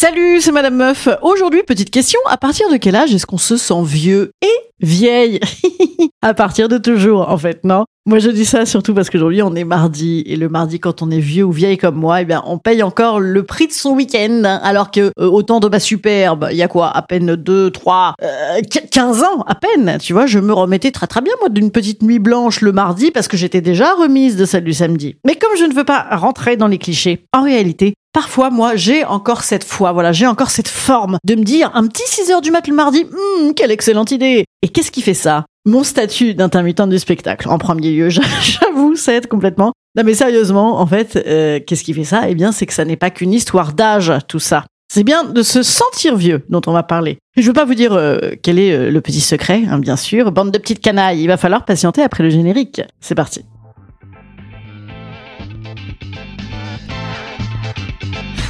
Salut, c'est Madame Meuf. Aujourd'hui, petite question, à partir de quel âge est-ce qu'on se sent vieux et vieille À partir de toujours, en fait, non? Moi, je dis ça surtout parce qu'aujourd'hui, on est mardi, et le mardi, quand on est vieux ou vieille comme moi, eh bien, on paye encore le prix de son week-end, alors que euh, autant de ma superbe, il y a quoi? À peine 2, 3, euh, 15 ans, à peine Tu vois, je me remettais très très bien, moi, d'une petite nuit blanche le mardi, parce que j'étais déjà remise de celle du samedi. Mais comme je ne veux pas rentrer dans les clichés, en réalité, Parfois, moi, j'ai encore cette foi, voilà, j'ai encore cette forme de me dire un petit 6 heures du mat le mardi, hum, quelle excellente idée. Et qu'est-ce qui fait ça? Mon statut d'intermittent du spectacle, en premier lieu, j'avoue, ça aide complètement. Non mais sérieusement, en fait, euh, qu'est-ce qui fait ça? Eh bien, c'est que ça n'est pas qu'une histoire d'âge, tout ça. C'est bien de se sentir vieux dont on va parler. Je ne veux pas vous dire euh, quel est euh, le petit secret, hein, bien sûr. Bande de petites canailles, il va falloir patienter après le générique. C'est parti.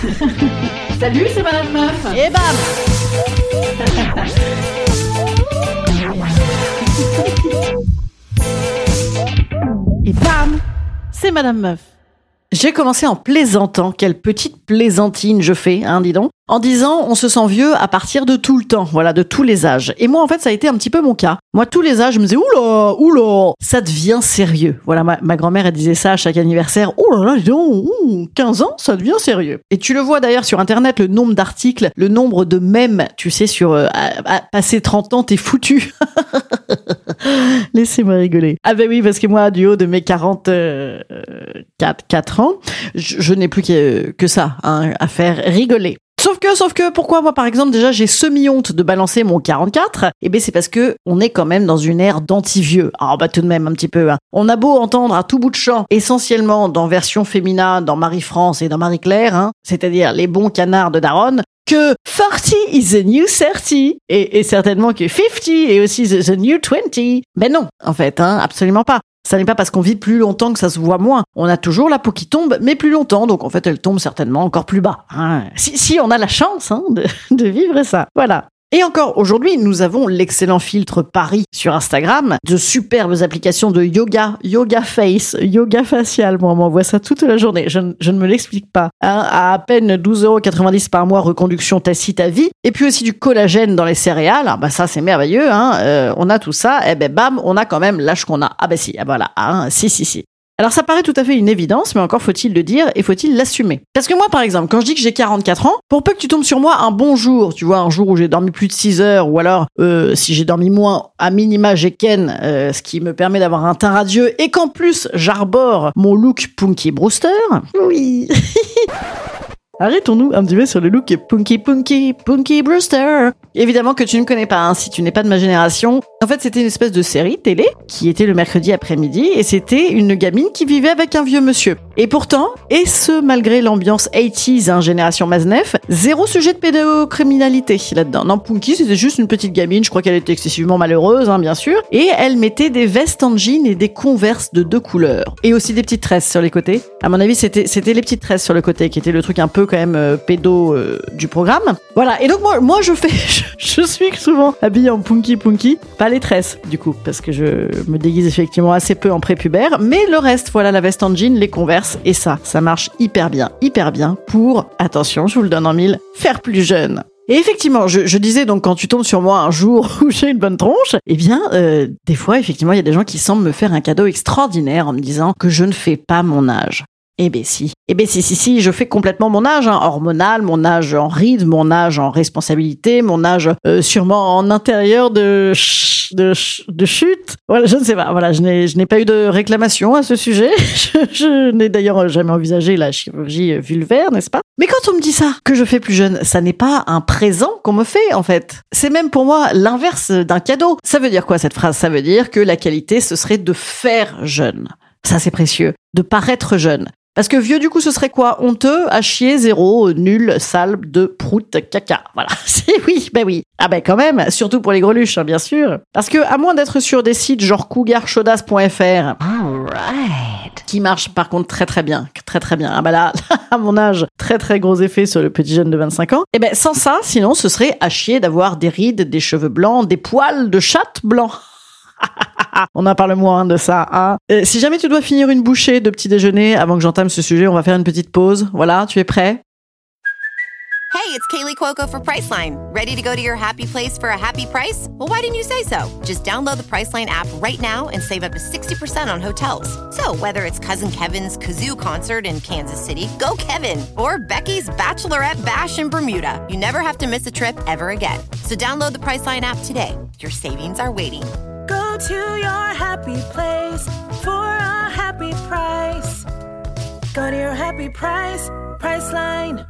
Salut, c'est Madame Meuf. Et bam Et bam C'est Madame Meuf. J'ai commencé en plaisantant. Quelle petite plaisantine je fais, hein, dis donc. En disant, on se sent vieux à partir de tout le temps, voilà, de tous les âges. Et moi, en fait, ça a été un petit peu mon cas. Moi, tous les âges, je me disais, oula, oula, ça devient sérieux. Voilà, ma, grand-mère, elle disait ça à chaque anniversaire. Oh là là, dis donc, ouh, 15 ans, ça devient sérieux. Et tu le vois d'ailleurs sur Internet, le nombre d'articles, le nombre de mèmes, tu sais, sur euh, à- passer 30 ans, t'es foutu. Laissez-moi rigoler. Ah ben oui, parce que moi, du haut de mes 44 4 ans, je, je n'ai plus que, que ça hein, à faire rigoler. Sauf que, sauf que, pourquoi moi, par exemple, déjà, j'ai semi-honte de balancer mon 44 Eh ben, c'est parce que on est quand même dans une ère d'anti-vieux. Ah, bah, tout de même, un petit peu. hein. On a beau entendre à tout bout de champ, essentiellement dans version féminin, dans Marie-France et dans Marie-Claire, hein, c'est-à-dire les bons canards de Daronne, que 40 is the new 30 et, certainement que 50 est aussi the, new 20. Ben non, en fait, hein, absolument pas. Ça n'est pas parce qu'on vit plus longtemps que ça se voit moins. On a toujours la peau qui tombe, mais plus longtemps, donc en fait elle tombe certainement encore plus bas. hein. Si, on a la chance hein, de vivre ça. Voilà. Et encore, aujourd'hui, nous avons l'excellent filtre Paris sur Instagram, de superbes applications de yoga, yoga face, yoga facial. Moi, on m'envoie ça toute la journée. Je, ne- je ne me l'explique pas. Hein, à à peine 12,90€ par mois, reconduction tacite à vie. Et puis aussi du collagène dans les céréales. Ah, bah ça, c'est merveilleux. Hein. Euh, on a tout ça. Et ben bam, on a quand même l'âge qu'on a. Ah bah si, ah, voilà. Hein, si, si, si. Alors ça paraît tout à fait une évidence, mais encore faut-il le dire et faut-il l'assumer. Parce que moi, par exemple, quand je dis que j'ai 44 ans, pour peu que tu tombes sur moi un bon jour, tu vois, un jour où j'ai dormi plus de 6 heures, ou alors euh, si j'ai dormi moins, à minima j'ai ken, euh, ce qui me permet d'avoir un teint radieux, et qu'en plus j'arbore mon look Punky Brewster. Oui. Arrêtons-nous un petit peu sur le look Punky Punky Punky Brewster. Évidemment que tu ne connais pas, hein, si tu n'es pas de ma génération. En fait, c'était une espèce de série télé qui était le mercredi après-midi et c'était une gamine qui vivait avec un vieux monsieur. Et pourtant, et ce malgré l'ambiance 80s, hein, génération Maznef, zéro sujet de pédocriminalité là-dedans. Non, Punky, c'était juste une petite gamine, je crois qu'elle était excessivement malheureuse, hein, bien sûr, et elle mettait des vestes en jean et des converses de deux couleurs. Et aussi des petites tresses sur les côtés. À mon avis, c'était les petites tresses sur le côté qui étaient le truc un peu quand même euh, pédo euh, du programme. Voilà, et donc moi, moi je fais, je suis souvent habillée en Punky Punky, pas les tresses du coup, parce que je me déguise effectivement assez peu en prépubère, mais le reste, voilà la veste en jean, les converses, et ça, ça marche hyper bien, hyper bien pour, attention, je vous le donne en mille, faire plus jeune. Et effectivement, je, disais donc quand tu tombes sur moi un jour où j'ai une bonne tronche, eh bien, euh, des fois, effectivement, il y a des gens qui semblent me faire un cadeau extraordinaire en me disant que je ne fais pas mon âge. Eh ben si. Eh ben si, si, si, je fais complètement mon âge hein, hormonal, mon âge en rythme, mon âge en responsabilité, mon âge euh, sûrement en intérieur de, ch- de, ch- de chute. Voilà, je ne sais pas. Voilà, je n'ai, je n'ai pas eu de réclamation à ce sujet. je, je n'ai d'ailleurs jamais envisagé la chirurgie vulvaire, n'est-ce pas? Mais quand on me dit ça, que je fais plus jeune, ça n'est pas un présent qu'on me fait, en fait. C'est même pour moi l'inverse d'un cadeau. Ça veut dire quoi cette phrase? Ça veut dire que la qualité, ce serait de faire jeune. Ça, c'est précieux. De paraître jeune. Parce que vieux, du coup, ce serait quoi? Honteux, à chier, zéro, nul, sale, de prout, caca. Voilà. C'est oui, ben oui. Ah ben quand même, surtout pour les greluches, hein, bien sûr. Parce que, à moins d'être sur des sites genre cougarchaudasse.fr, qui marche par contre très très bien, très très bien. Ah bah là, à mon âge, très très gros effet sur le petit jeune de 25 ans. Et ben sans ça, sinon, ce serait à chier d'avoir des rides, des cheveux blancs, des poils de chatte blancs. on en parle moins de ça. Hein. Euh, si jamais tu dois finir une bouchée de petit déjeuner avant que j'entame ce sujet, on va faire une petite pause. Voilà, tu es prêt Hey, it's Kaylee Cuoco for Priceline. Ready to go to your happy place for a happy price? Well, why didn't you say so? Just download the Priceline app right now and save up to 60% on hotels. So, whether it's Cousin Kevin's Kazoo concert in Kansas City, go Kevin, or Becky's Bachelorette Bash in Bermuda, you never have to miss a trip ever again. So, download the Priceline app today. Your savings are waiting. To your happy place for a happy price. Go to your happy price, Priceline.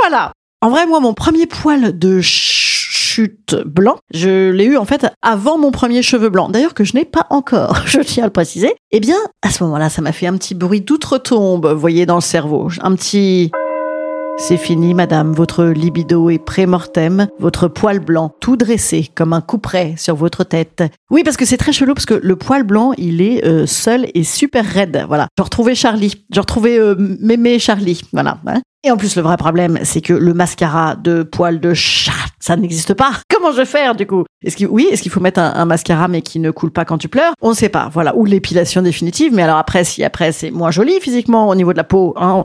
Voilà. En vrai, moi, mon premier poil de ch- chute blanc, je l'ai eu en fait avant mon premier cheveu blanc. D'ailleurs que je n'ai pas encore, je tiens à le préciser. Eh bien, à ce moment-là, ça m'a fait un petit bruit d'outre-tombe, vous voyez, dans le cerveau. Un petit... C'est fini, madame. Votre libido est pré-mortem. Votre poil blanc, tout dressé, comme un couperet sur votre tête. Oui, parce que c'est très chelou, parce que le poil blanc, il est euh, seul et super raide. Voilà. Je retrouvais Charlie. Je retrouvais euh, mémé Charlie. Voilà. hein. Et en plus, le vrai problème, c'est que le mascara de poil de chat, ça n'existe pas. Comment je vais faire, du coup? Est-ce qu'il, oui, est-ce qu'il faut mettre un, mascara mais qui ne coule pas quand tu pleures? On ne sait pas. Voilà. Ou l'épilation définitive. Mais alors après, si après c'est moins joli physiquement au niveau de la peau, hein,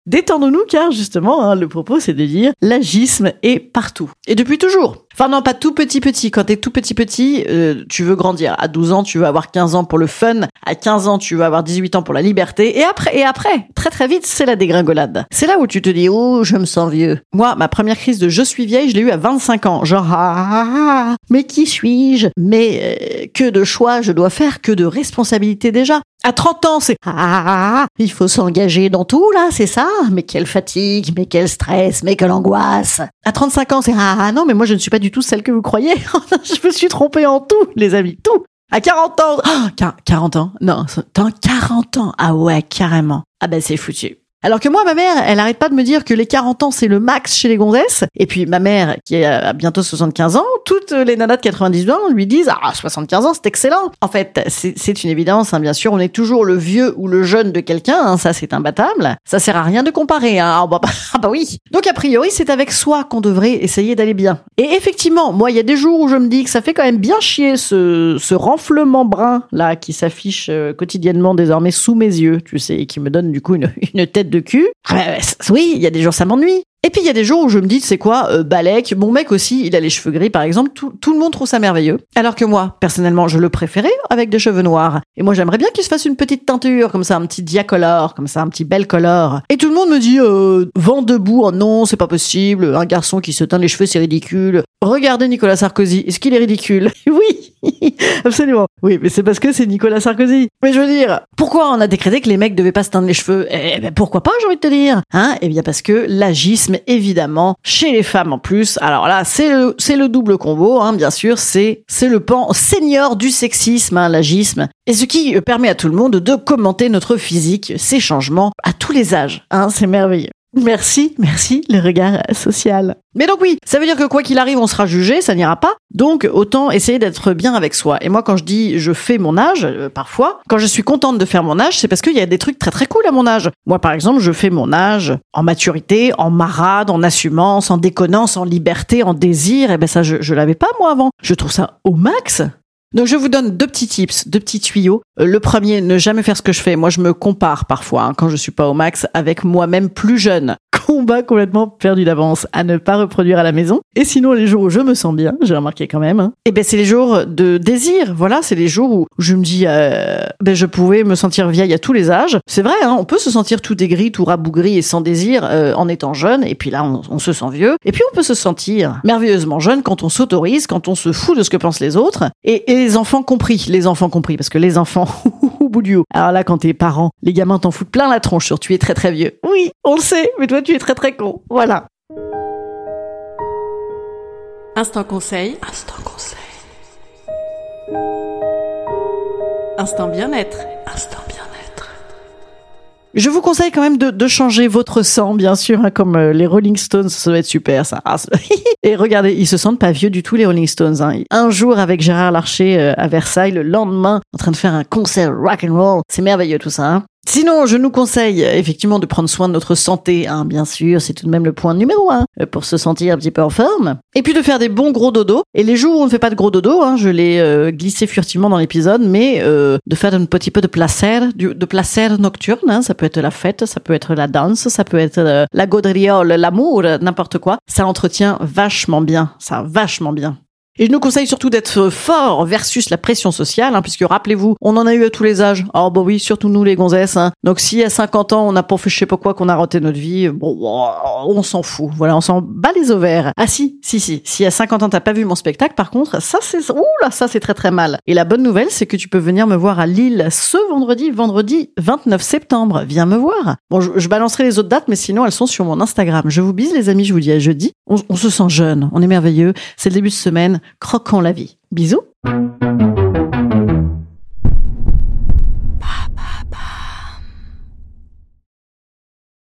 Détendons-nous car justement, hein, le propos c'est de dire l'agisme est partout. Et depuis toujours. Enfin non, pas tout petit petit. Quand t'es tout petit petit, euh, tu veux grandir. À 12 ans, tu veux avoir 15 ans pour le fun. À 15 ans, tu veux avoir 18 ans pour la liberté. Et après, et après, très très vite, c'est la dégringolade. C'est là où tu te dis, oh, je me sens vieux. Moi, ma première crise de je suis vieille, je l'ai eu à 25 ans. Genre, ah, ah, ah, mais qui suis-je? Mais euh, que de choix je dois faire, que de responsabilités déjà. À 30 ans, c'est ah, ah, ah, il faut s'engager dans tout là, c'est ça? Mais quelle fatigue, mais quel stress, mais quelle angoisse. À 35 ans, c'est ah, ah non, mais moi je ne suis pas du tout celle que vous croyez. je me suis trompée en tout, les amis, tout. À 40 ans, ah, quar- 40 ans, non, dans 40 ans, ah ouais, carrément. Ah ben c'est foutu. Alors que moi, ma mère, elle arrête pas de me dire que les 40 ans, c'est le max chez les gonzesses. Et puis ma mère, qui a bientôt 75 ans, toutes les nanas de 90 ans lui disent « Ah, 75 ans, c'est excellent !» En fait, c'est une évidence, hein, bien sûr. On est toujours le vieux ou le jeune de quelqu'un, hein, ça c'est imbattable. Ça sert à rien de comparer. Hein. Ah, bah, bah, ah bah oui Donc a priori, c'est avec soi qu'on devrait essayer d'aller bien. Et effectivement, moi, il y a des jours où je me dis que ça fait quand même bien chier ce, ce renflement brun, là, qui s'affiche euh, quotidiennement désormais sous mes yeux, tu sais, et qui me donne du coup une tête de cul. Ah, bah, c- oui, il y a des jours ça m'ennuie. Et puis il y a des jours où je me dis, c'est quoi, euh, Balek, mon mec aussi, il a les cheveux gris par exemple, tout, le monde trouve ça merveilleux. Alors que moi, personnellement, je le préférais avec des cheveux noirs. Et moi j'aimerais bien qu'il se fasse une petite teinture, comme ça, un petit diacolore, comme ça, un petit bel color. Et tout le monde me dit, euh, vent debout, oh non, c'est pas possible, un garçon qui se teint les cheveux, c'est ridicule. Regardez Nicolas Sarkozy, est-ce qu'il est ridicule? Oui, absolument. Oui, mais c'est parce que c'est Nicolas Sarkozy. Mais je veux dire, pourquoi on a décrété que les mecs devaient pas se teindre les cheveux? Eh ben pourquoi pas, j'ai envie de te dire. Hein? Eh bien parce que l'agisme, évidemment, chez les femmes en plus. Alors là, c'est le, le double combo, hein, bien sûr. C'est, c'est le pan senior du sexisme, hein, l'agisme. Et ce qui euh, permet à tout le monde de commenter notre physique, ses changements, à tous les âges. Hein, c'est merveilleux. Merci, merci, le regard social. Mais donc oui, ça veut dire que quoi qu'il arrive, on sera jugé, ça n'ira pas. Donc autant essayer d'être bien avec soi. Et moi, quand je dis je fais mon âge, euh, parfois, quand je suis contente de faire mon âge, c'est parce qu'il y a des trucs très très cool à mon âge. Moi, par exemple, je fais mon âge en maturité, en marade, en assumance, en déconnance, en liberté, en désir. Et ben ça, je, je l'avais pas moi avant. Je trouve ça au max. Donc je vous donne deux petits tips, deux petits tuyaux. Euh, Le premier, ne jamais faire ce que je fais. Moi, je me compare parfois hein, quand je suis pas au max avec moi-même plus jeune. Combat complètement perdu d'avance à ne pas reproduire à la maison. Et sinon, les jours où je me sens bien, j'ai remarqué quand même, hein, eh ben c'est les jours de désir. Voilà, c'est les jours où je me dis, euh, ben je pouvais me sentir vieille à tous les âges. C'est vrai, hein, on peut se sentir tout aigri, tout rabougri et sans désir euh, en étant jeune. Et puis là, on, se sent vieux. Et puis on peut se sentir merveilleusement jeune quand on s'autorise, quand on se fout de ce que pensent les autres. Et, et les enfants compris, les enfants compris, parce que les enfants, au bout du haut. Alors là, quand t'es parent, les gamins t'en foutent plein la tronche sur tu es très très vieux. Oui, on le sait, mais toi tu es très très con. Voilà. Instant conseil. Instant conseil. Instant bien-être. Instant bien-être. Je vous conseille quand même de, changer votre sang, bien sûr, hein, comme euh, les Rolling Stones, ça va être super ça. Ah, Et regardez, ils se sentent pas vieux du tout les Rolling Stones. Hein. Un jour avec Gérard Larcher euh, à Versailles, le lendemain en train de faire un concert rock and roll, c'est merveilleux tout ça. Hein. Sinon, je nous conseille euh, effectivement de prendre soin de notre santé, hein, bien sûr, c'est tout de même le point numéro un euh, pour se sentir un petit peu en forme. Et puis de faire des bons gros dodos. Et les jours où on ne fait pas de gros dodos, hein, je l'ai euh, glissé furtivement dans l'épisode, mais euh, de faire un petit peu de placer, de placer nocturne. hein, ça peut être la fête, ça peut être la danse, ça peut être euh, la gaudriole, l'amour, n'importe quoi. Ça entretient vachement bien, ça vachement bien. Et je nous conseille surtout d'être fort versus la pression sociale, hein, puisque rappelez-vous, on en a eu à tous les âges. Oh bah oui, surtout nous les gonzesses. Hein. Donc si à 50 ans on n'a pas fait je sais pas quoi, qu'on a raté notre vie, bon, on s'en fout. Voilà, on s'en bat les ovaires. Ah si, si, si. Si à 50 ans t'as pas vu mon spectacle, par contre, ça c'est, ouh là, ça c'est très très mal. Et la bonne nouvelle, c'est que tu peux venir me voir à Lille ce vendredi, vendredi 29 septembre. Viens me voir. Bon, je, je balancerai les autres dates, mais sinon elles sont sur mon Instagram. Je vous bise les amis, je vous dis à jeudi. On, on se sent jeune, on est merveilleux. C'est le début de semaine. Croquons la vie. Bisous.